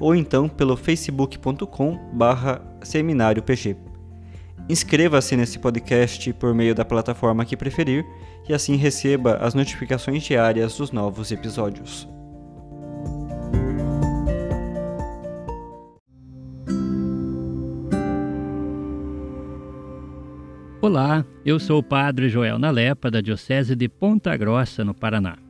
ou então pelo facebook.com barra seminário PG. Inscreva-se nesse podcast por meio da plataforma que preferir e assim receba as notificações diárias dos novos episódios. Olá, eu sou o Padre Joel Nalepa, da Diocese de Ponta Grossa, no Paraná.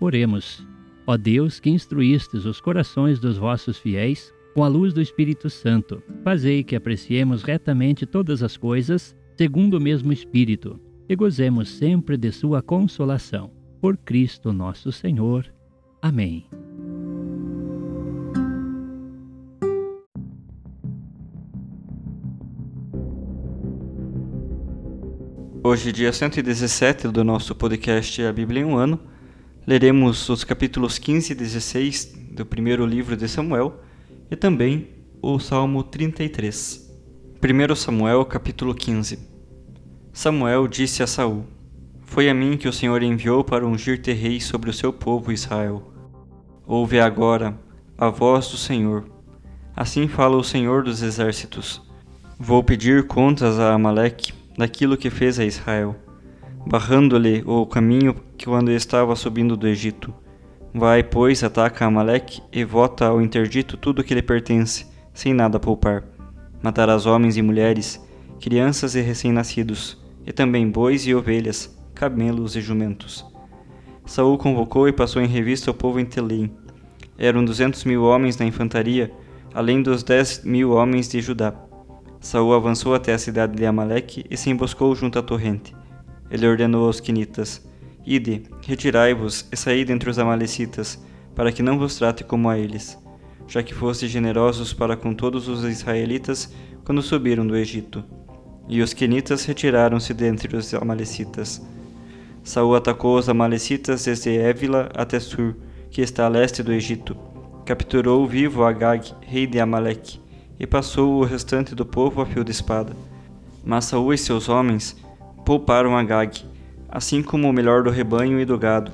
Oremos. Ó Deus, que instruístes os corações dos vossos fiéis com a luz do Espírito Santo, fazei que apreciemos retamente todas as coisas, segundo o mesmo Espírito, e gozemos sempre de sua consolação. Por Cristo nosso Senhor. Amém. Hoje, dia 117 do nosso podcast A Bíblia em um Ano, leremos os capítulos 15 e 16 do primeiro livro de Samuel e também o Salmo 33. 1 Samuel, capítulo 15 Samuel disse a Saul: Foi a mim que o Senhor enviou para ungir-te rei sobre o seu povo Israel. Ouve agora a voz do Senhor. Assim fala o Senhor dos exércitos: Vou pedir contas a Amaleque daquilo que fez a Israel barrando-lhe o caminho que quando estava subindo do Egito. Vai, pois, ataca Amaleque e vota ao interdito tudo que lhe pertence, sem nada poupar. Matarás homens e mulheres, crianças e recém-nascidos, e também bois e ovelhas, camelos e jumentos. Saul convocou e passou em revista o povo em Telém. Eram duzentos mil homens na infantaria, além dos dez mil homens de Judá. Saul avançou até a cidade de Amaleque e se emboscou junto à torrente. Ele ordenou aos quinitas: Ide, retirai-vos e saí dentre os amalecitas, para que não vos trate como a eles, já que foste generosos para com todos os israelitas quando subiram do Egito. E os quenitas retiraram-se dentre os amalecitas. Saul atacou os amalecitas desde Évila até Sur, que está a leste do Egito. Capturou vivo Agag, rei de Amaleque, e passou o restante do povo a fio de espada. Mas Saul e seus homens pouparam Agag, assim como o melhor do rebanho e do gado,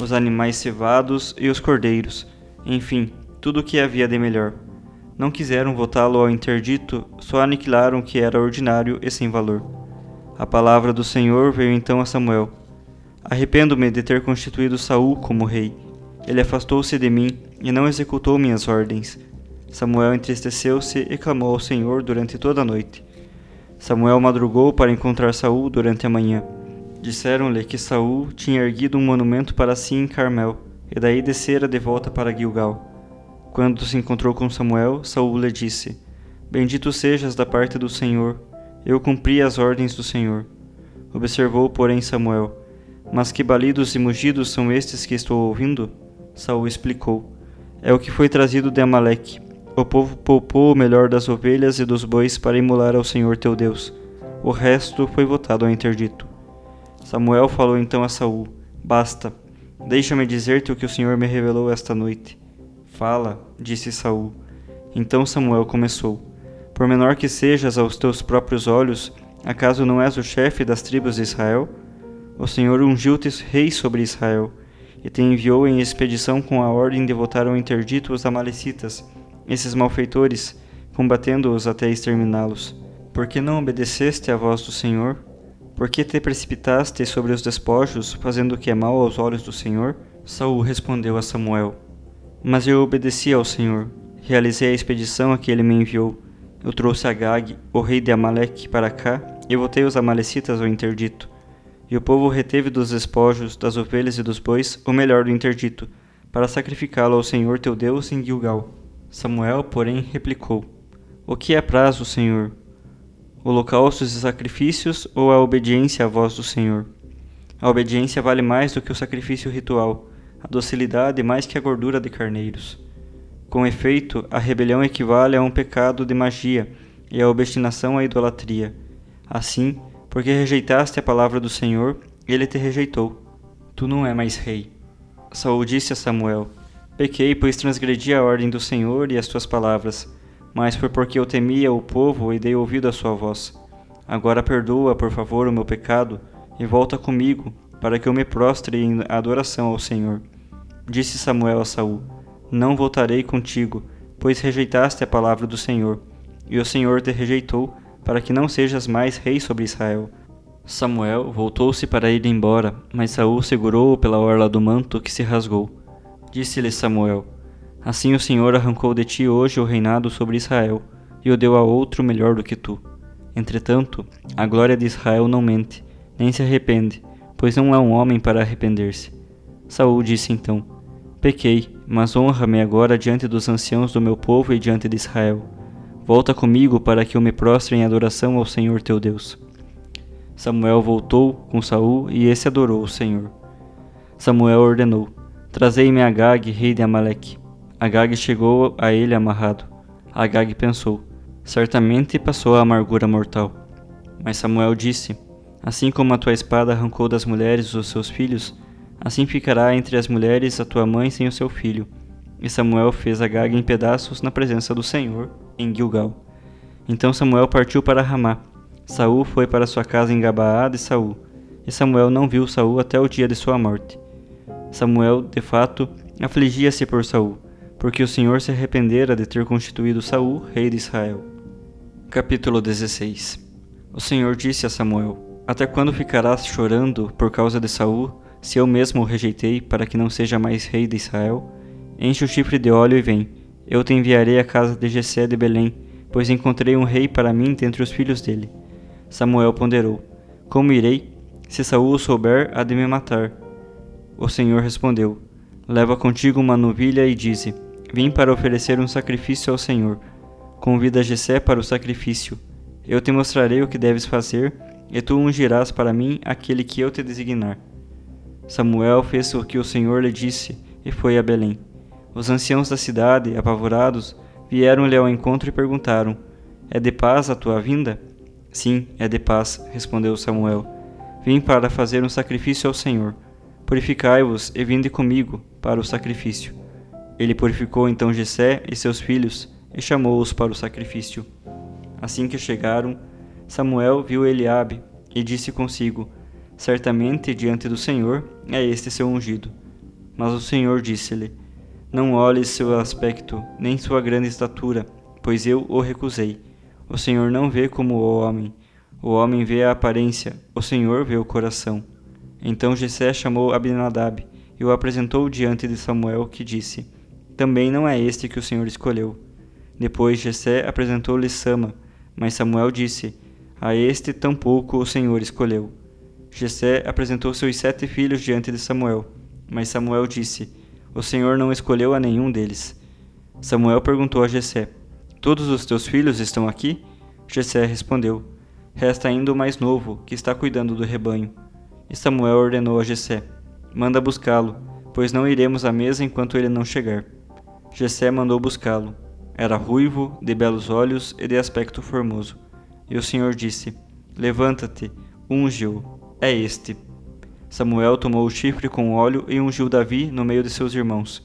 os animais cevados e os cordeiros, enfim, tudo o que havia de melhor. Não quiseram votá-lo ao interdito, só aniquilaram o que era ordinário e sem valor. A palavra do Senhor veio então a Samuel. Arrependo-me de ter constituído Saul como rei. Ele afastou-se de mim e não executou minhas ordens. Samuel entristeceu-se e clamou ao Senhor durante toda a noite. Samuel madrugou para encontrar Saul durante a manhã. Disseram-lhe que Saul tinha erguido um monumento para si em Carmel, e daí descera de volta para Gilgal. Quando se encontrou com Samuel, Saul lhe disse: Bendito sejas da parte do Senhor, eu cumpri as ordens do Senhor. Observou, porém, Samuel: Mas que balidos e mugidos são estes que estou ouvindo? Saul explicou: É o que foi trazido de Amaleque o povo poupou o melhor das ovelhas e dos bois para imular ao Senhor teu Deus. O resto foi votado ao interdito. Samuel falou então a Saul: Basta, deixa-me dizer-te o que o Senhor me revelou esta noite. Fala, disse Saul. Então Samuel começou: Por menor que sejas aos teus próprios olhos, Acaso não és o chefe das tribos de Israel? O Senhor ungiu-te rei sobre Israel, e te enviou em expedição com a ordem de votar ao interdito os amalecitas, esses malfeitores, combatendo-os até exterminá-los. Por que não obedeceste à voz do Senhor? Por que te precipitaste sobre os despojos, fazendo o que é mal aos olhos do Senhor? Saul respondeu a Samuel: Mas eu obedeci ao Senhor, realizei a expedição a que ele me enviou. Eu trouxe Agag, o rei de Amaleque, para cá, e votei os amalecitas ao interdito. E o povo reteve dos despojos, das ovelhas e dos bois, o melhor do interdito, para sacrificá-lo ao Senhor teu Deus em Gilgal. Samuel, porém, replicou: O que é prazo, Senhor? holocaustos e sacrifícios ou a obediência à voz do Senhor? A obediência vale mais do que o sacrifício ritual, a docilidade mais que a gordura de carneiros. Com efeito, a rebelião equivale a um pecado de magia e a obstinação à idolatria. Assim, porque rejeitaste a palavra do Senhor, ele te rejeitou. Tu não é mais rei. Saul disse a Samuel: Pequei, pois transgredi a ordem do Senhor e as tuas palavras mas foi porque eu temia o povo e dei ouvido à sua voz. Agora perdoa, por favor, o meu pecado e volta comigo, para que eu me prostre em adoração ao Senhor. Disse Samuel a Saul: Não voltarei contigo, pois rejeitaste a palavra do Senhor, e o Senhor te rejeitou, para que não sejas mais rei sobre Israel. Samuel voltou-se para ir embora, mas Saul segurou-o pela orla do manto que se rasgou. Disse-lhe Samuel: Assim o Senhor arrancou de ti hoje o reinado sobre Israel, e o deu a outro melhor do que tu. Entretanto, a glória de Israel não mente, nem se arrepende, pois não é um homem para arrepender-se. Saul disse então: Pequei, mas honra-me agora diante dos anciãos do meu povo e diante de Israel. Volta comigo para que eu me prostre em adoração ao Senhor teu Deus. Samuel voltou com Saul e esse adorou o Senhor. Samuel ordenou: Trazei-me Agag, rei de Amaleque. Agag chegou a ele amarrado. Agag pensou: Certamente passou a amargura mortal. Mas Samuel disse: Assim como a tua espada arrancou das mulheres os seus filhos, assim ficará entre as mulheres a tua mãe sem o seu filho. E Samuel fez Agag em pedaços na presença do Senhor, em Gilgal. Então Samuel partiu para Ramá. Saul foi para sua casa em Gabaá de Saul, e Samuel não viu Saul até o dia de sua morte. Samuel, de fato, afligia-se por Saul, porque o Senhor se arrependera de ter constituído Saul rei de Israel. Capítulo 16 O Senhor disse a Samuel: Até quando ficarás chorando por causa de Saul, se eu mesmo o rejeitei para que não seja mais rei de Israel? Enche o chifre de óleo e vem. Eu te enviarei à casa de Jessé de Belém, pois encontrei um rei para mim dentre os filhos dele. Samuel ponderou: Como irei? Se Saul o souber, há de me matar. O Senhor respondeu: Leva contigo uma novilha e dize: Vim para oferecer um sacrifício ao Senhor. Convida Jessé para o sacrifício. Eu te mostrarei o que deves fazer, e tu ungirás para mim aquele que eu te designar. Samuel fez o que o Senhor lhe disse e foi a Belém. Os anciãos da cidade, apavorados, vieram-lhe ao encontro e perguntaram: É de paz a tua vinda? Sim, é de paz, respondeu Samuel. Vim para fazer um sacrifício ao Senhor. Purificai-vos e vinde comigo para o sacrifício. Ele purificou então Jessé e seus filhos e chamou-os para o sacrifício. Assim que chegaram, Samuel viu Eliabe e disse consigo: Certamente diante do Senhor é este seu ungido. Mas o Senhor disse-lhe: Não olhes seu aspecto, nem sua grande estatura, pois eu o recusei. O Senhor não vê como o homem. O homem vê a aparência, o Senhor vê o coração. Então Jessé chamou Abinadab e o apresentou diante de Samuel, que disse: também não é este que o Senhor escolheu. Depois Jessé apresentou-lhe Sama, mas Samuel disse: A este tampouco o Senhor escolheu. Jessé apresentou seus sete filhos diante de Samuel, mas Samuel disse: O Senhor não escolheu a nenhum deles. Samuel perguntou a Jessé: Todos os teus filhos estão aqui? Jessé respondeu: Resta ainda o mais novo, que está cuidando do rebanho. E Samuel ordenou a Jessé: Manda buscá-lo, pois não iremos à mesa enquanto ele não chegar. Jessé mandou buscá-lo. Era ruivo, de belos olhos e de aspecto formoso. E o Senhor disse: Levanta-te, unge-o. É este. Samuel tomou o chifre com óleo e ungiu Davi no meio de seus irmãos.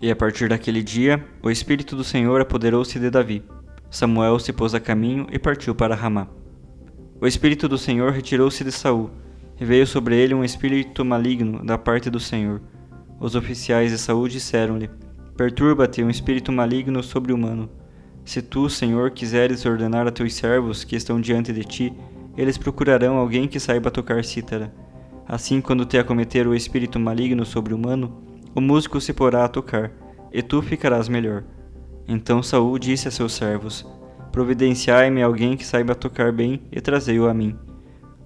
E a partir daquele dia, o Espírito do Senhor apoderou-se de Davi. Samuel se pôs a caminho e partiu para Ramá. O espírito do Senhor retirou-se de Saul, veio sobre ele um espírito maligno da parte do Senhor. Os oficiais de Saul disseram-lhe: Perturba-te um espírito maligno sobre o humano. Se tu, Senhor, quiseres ordenar a teus servos que estão diante de ti, eles procurarão alguém que saiba tocar cítara. Assim, quando te acometer o espírito maligno sobre o humano, o músico se porá a tocar, e tu ficarás melhor. Então Saul disse a seus servos: Providenciai-me alguém que saiba tocar bem e trazei-o a mim.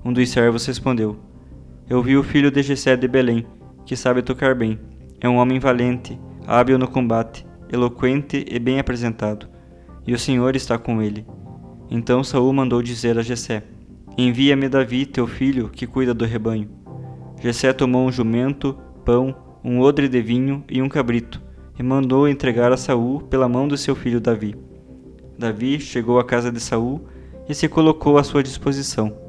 Um dos servos respondeu: Eu vi o filho de Jessé de Belém, que sabe tocar bem. É um homem valente, hábil no combate, eloquente e bem apresentado, e o Senhor está com ele. Então Saul mandou dizer a Jessé: Envia-me Davi, teu filho, que cuida do rebanho. Jessé tomou um jumento, pão, um odre de vinho e um cabrito, e mandou entregar a Saul pela mão do seu filho Davi. Davi chegou à casa de Saul e se colocou à sua disposição.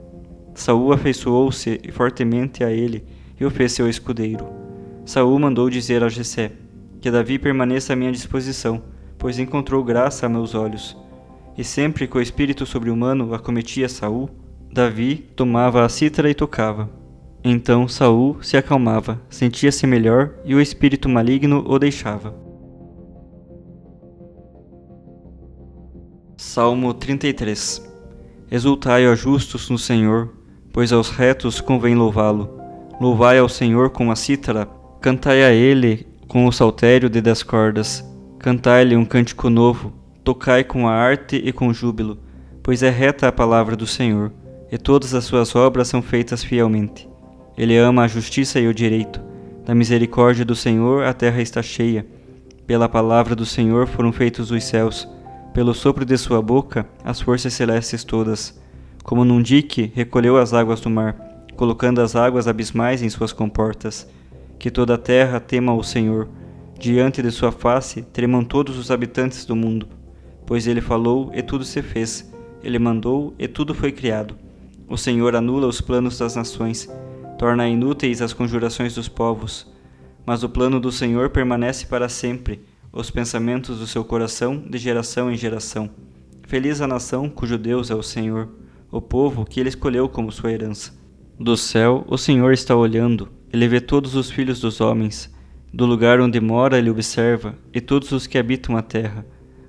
Saul afeiçoou-se fortemente a ele e o fez seu escudeiro. Saul mandou dizer a Jessé: Que Davi permaneça à minha disposição, pois encontrou graça a meus olhos. E sempre que o espírito sobre-humano acometia Saul, Davi tomava a cítara e tocava. Então Saul se acalmava, sentia-se melhor e o espírito maligno o deixava. Salmo 33 Exultai, ó justos, no Senhor, pois aos retos convém louvá-lo. Louvai ao Senhor com a cítara, cantai a Ele com o saltério de dez cordas. Cantai-lhe um cântico novo, tocai com a arte e com júbilo, pois é reta a palavra do Senhor, e todas as suas obras são feitas fielmente. Ele ama a justiça e o direito. Da misericórdia do Senhor a terra está cheia. Pela palavra do Senhor foram feitos os céus pelo sopro de sua boca, as forças celestes todas. Como num dique, recolheu as águas do mar, colocando as águas abismais em suas comportas. Que toda a terra tema o Senhor. Diante de sua face tremam todos os habitantes do mundo. Pois ele falou e tudo se fez. Ele mandou e tudo foi criado. O Senhor anula os planos das nações, torna inúteis as conjurações dos povos. Mas o plano do Senhor permanece para sempre os pensamentos do seu coração de geração em geração. Feliz a nação cujo Deus é o Senhor, o povo que ele escolheu como sua herança. Do céu o Senhor está olhando, ele vê todos os filhos dos homens. Do lugar onde mora ele observa, e todos os que habitam a terra.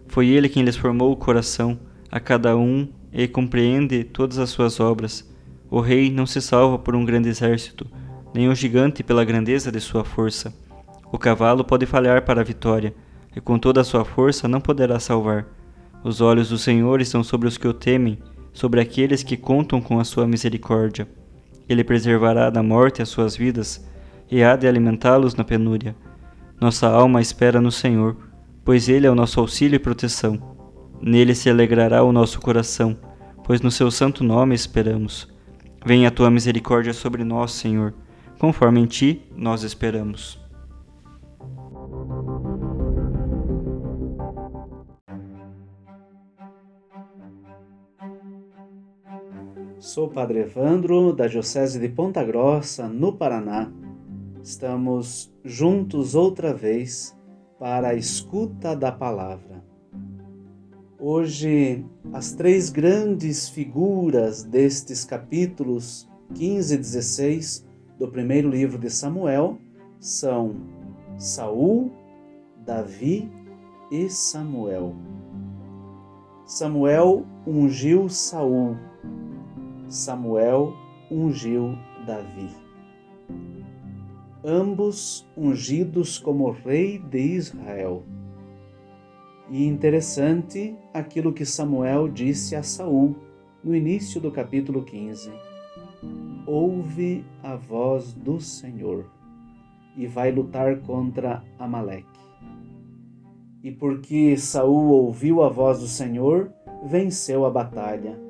Foi ele quem lhes formou o coração, a cada um, e compreende todas as suas obras. O rei não se salva por um grande exército, nem o gigante pela grandeza de sua força. O cavalo pode falhar para a vitória, e com toda a sua força não poderá salvar. Os olhos do Senhor estão sobre os que o temem, sobre aqueles que contam com a sua misericórdia. Ele preservará da morte as suas vidas e há de alimentá-los na penúria. Nossa alma espera no Senhor, pois Ele é o nosso auxílio e proteção. Nele se alegrará o nosso coração, pois no seu santo nome esperamos. Venha a tua misericórdia sobre nós, Senhor, conforme em ti nós esperamos. Sou o Padre Evandro, da Diocese de Ponta Grossa, no Paraná. Estamos juntos outra vez para a escuta da palavra. Hoje, as três grandes figuras destes capítulos 15 e 16 do primeiro livro de Samuel são Saul, Davi e Samuel. Samuel ungiu Saul Samuel ungiu Davi. Ambos ungidos como rei de Israel. E interessante aquilo que Samuel disse a Saul no início do capítulo 15. Ouve a voz do Senhor e vai lutar contra Amaleque. E porque Saul ouviu a voz do Senhor, venceu a batalha,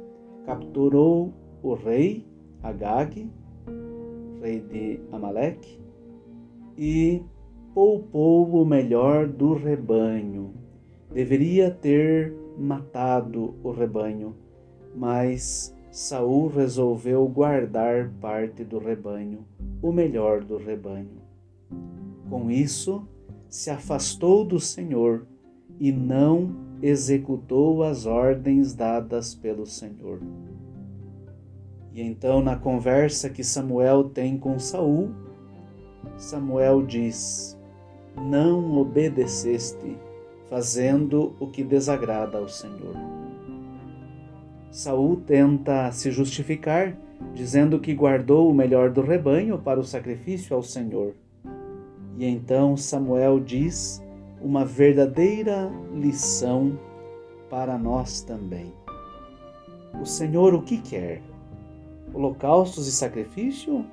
capturou o rei Agag, rei de Amaleque, e poupou o melhor do rebanho. Deveria ter matado o rebanho, mas Saul resolveu guardar parte do rebanho, o melhor do rebanho. Com isso, se afastou do Senhor e não executou as ordens dadas pelo Senhor. E então, na conversa que Samuel tem com Saul, Samuel diz: Não obedeceste, fazendo o que desagrada ao Senhor. Saul tenta se justificar, dizendo que guardou o melhor do rebanho para o sacrifício ao Senhor. E então Samuel diz uma verdadeira lição para nós também. O Senhor o que quer? Holocaustos e sacrifício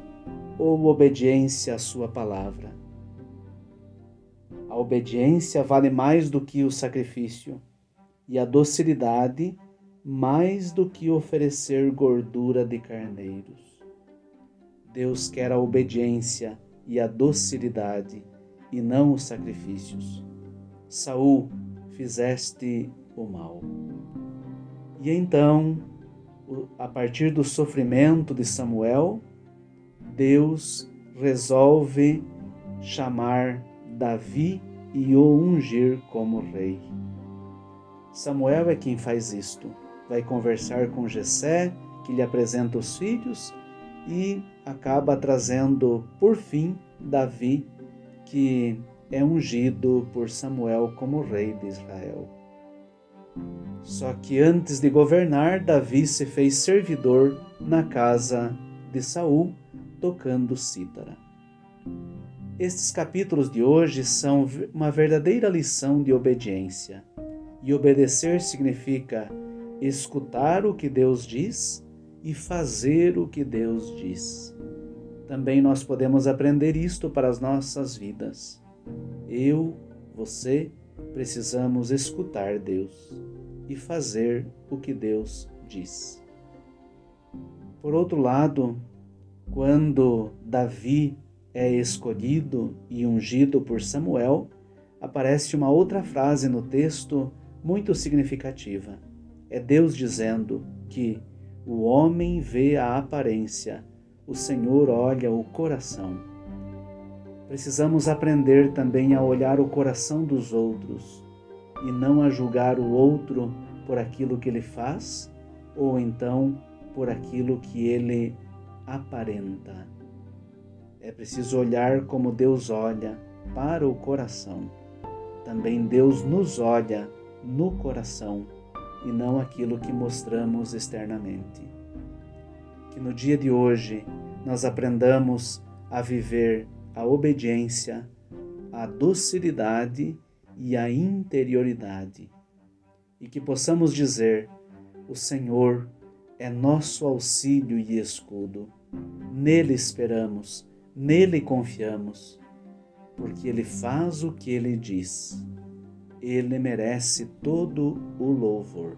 ou obediência à Sua palavra? A obediência vale mais do que o sacrifício, e a docilidade mais do que oferecer gordura de carneiros. Deus quer a obediência e a docilidade, e não os sacrifícios. Saul, fizeste o mal. E então, a partir do sofrimento de Samuel, Deus resolve chamar Davi e o ungir como rei. Samuel é quem faz isto vai conversar com Jessé, que lhe apresenta os filhos e acaba trazendo por fim Davi, que é ungido por Samuel como rei de Israel. Só que antes de governar, Davi se fez servidor na casa de Saul, tocando cítara. Estes capítulos de hoje são uma verdadeira lição de obediência. E obedecer significa escutar o que Deus diz e fazer o que Deus diz. Também nós podemos aprender isto para as nossas vidas. Eu, você, precisamos escutar Deus e fazer o que Deus diz. Por outro lado, quando Davi é escolhido e ungido por Samuel, aparece uma outra frase no texto muito significativa. É Deus dizendo que o homem vê a aparência, o Senhor olha o coração. Precisamos aprender também a olhar o coração dos outros e não a julgar o outro por aquilo que ele faz ou então por aquilo que ele aparenta. É preciso olhar como Deus olha para o coração. Também Deus nos olha no coração e não aquilo que mostramos externamente. Que no dia de hoje nós aprendamos a viver a obediência, a docilidade e a interioridade, e que possamos dizer: O Senhor é nosso auxílio e escudo, nele esperamos, nele confiamos, porque ele faz o que ele diz. Ele merece todo o louvor.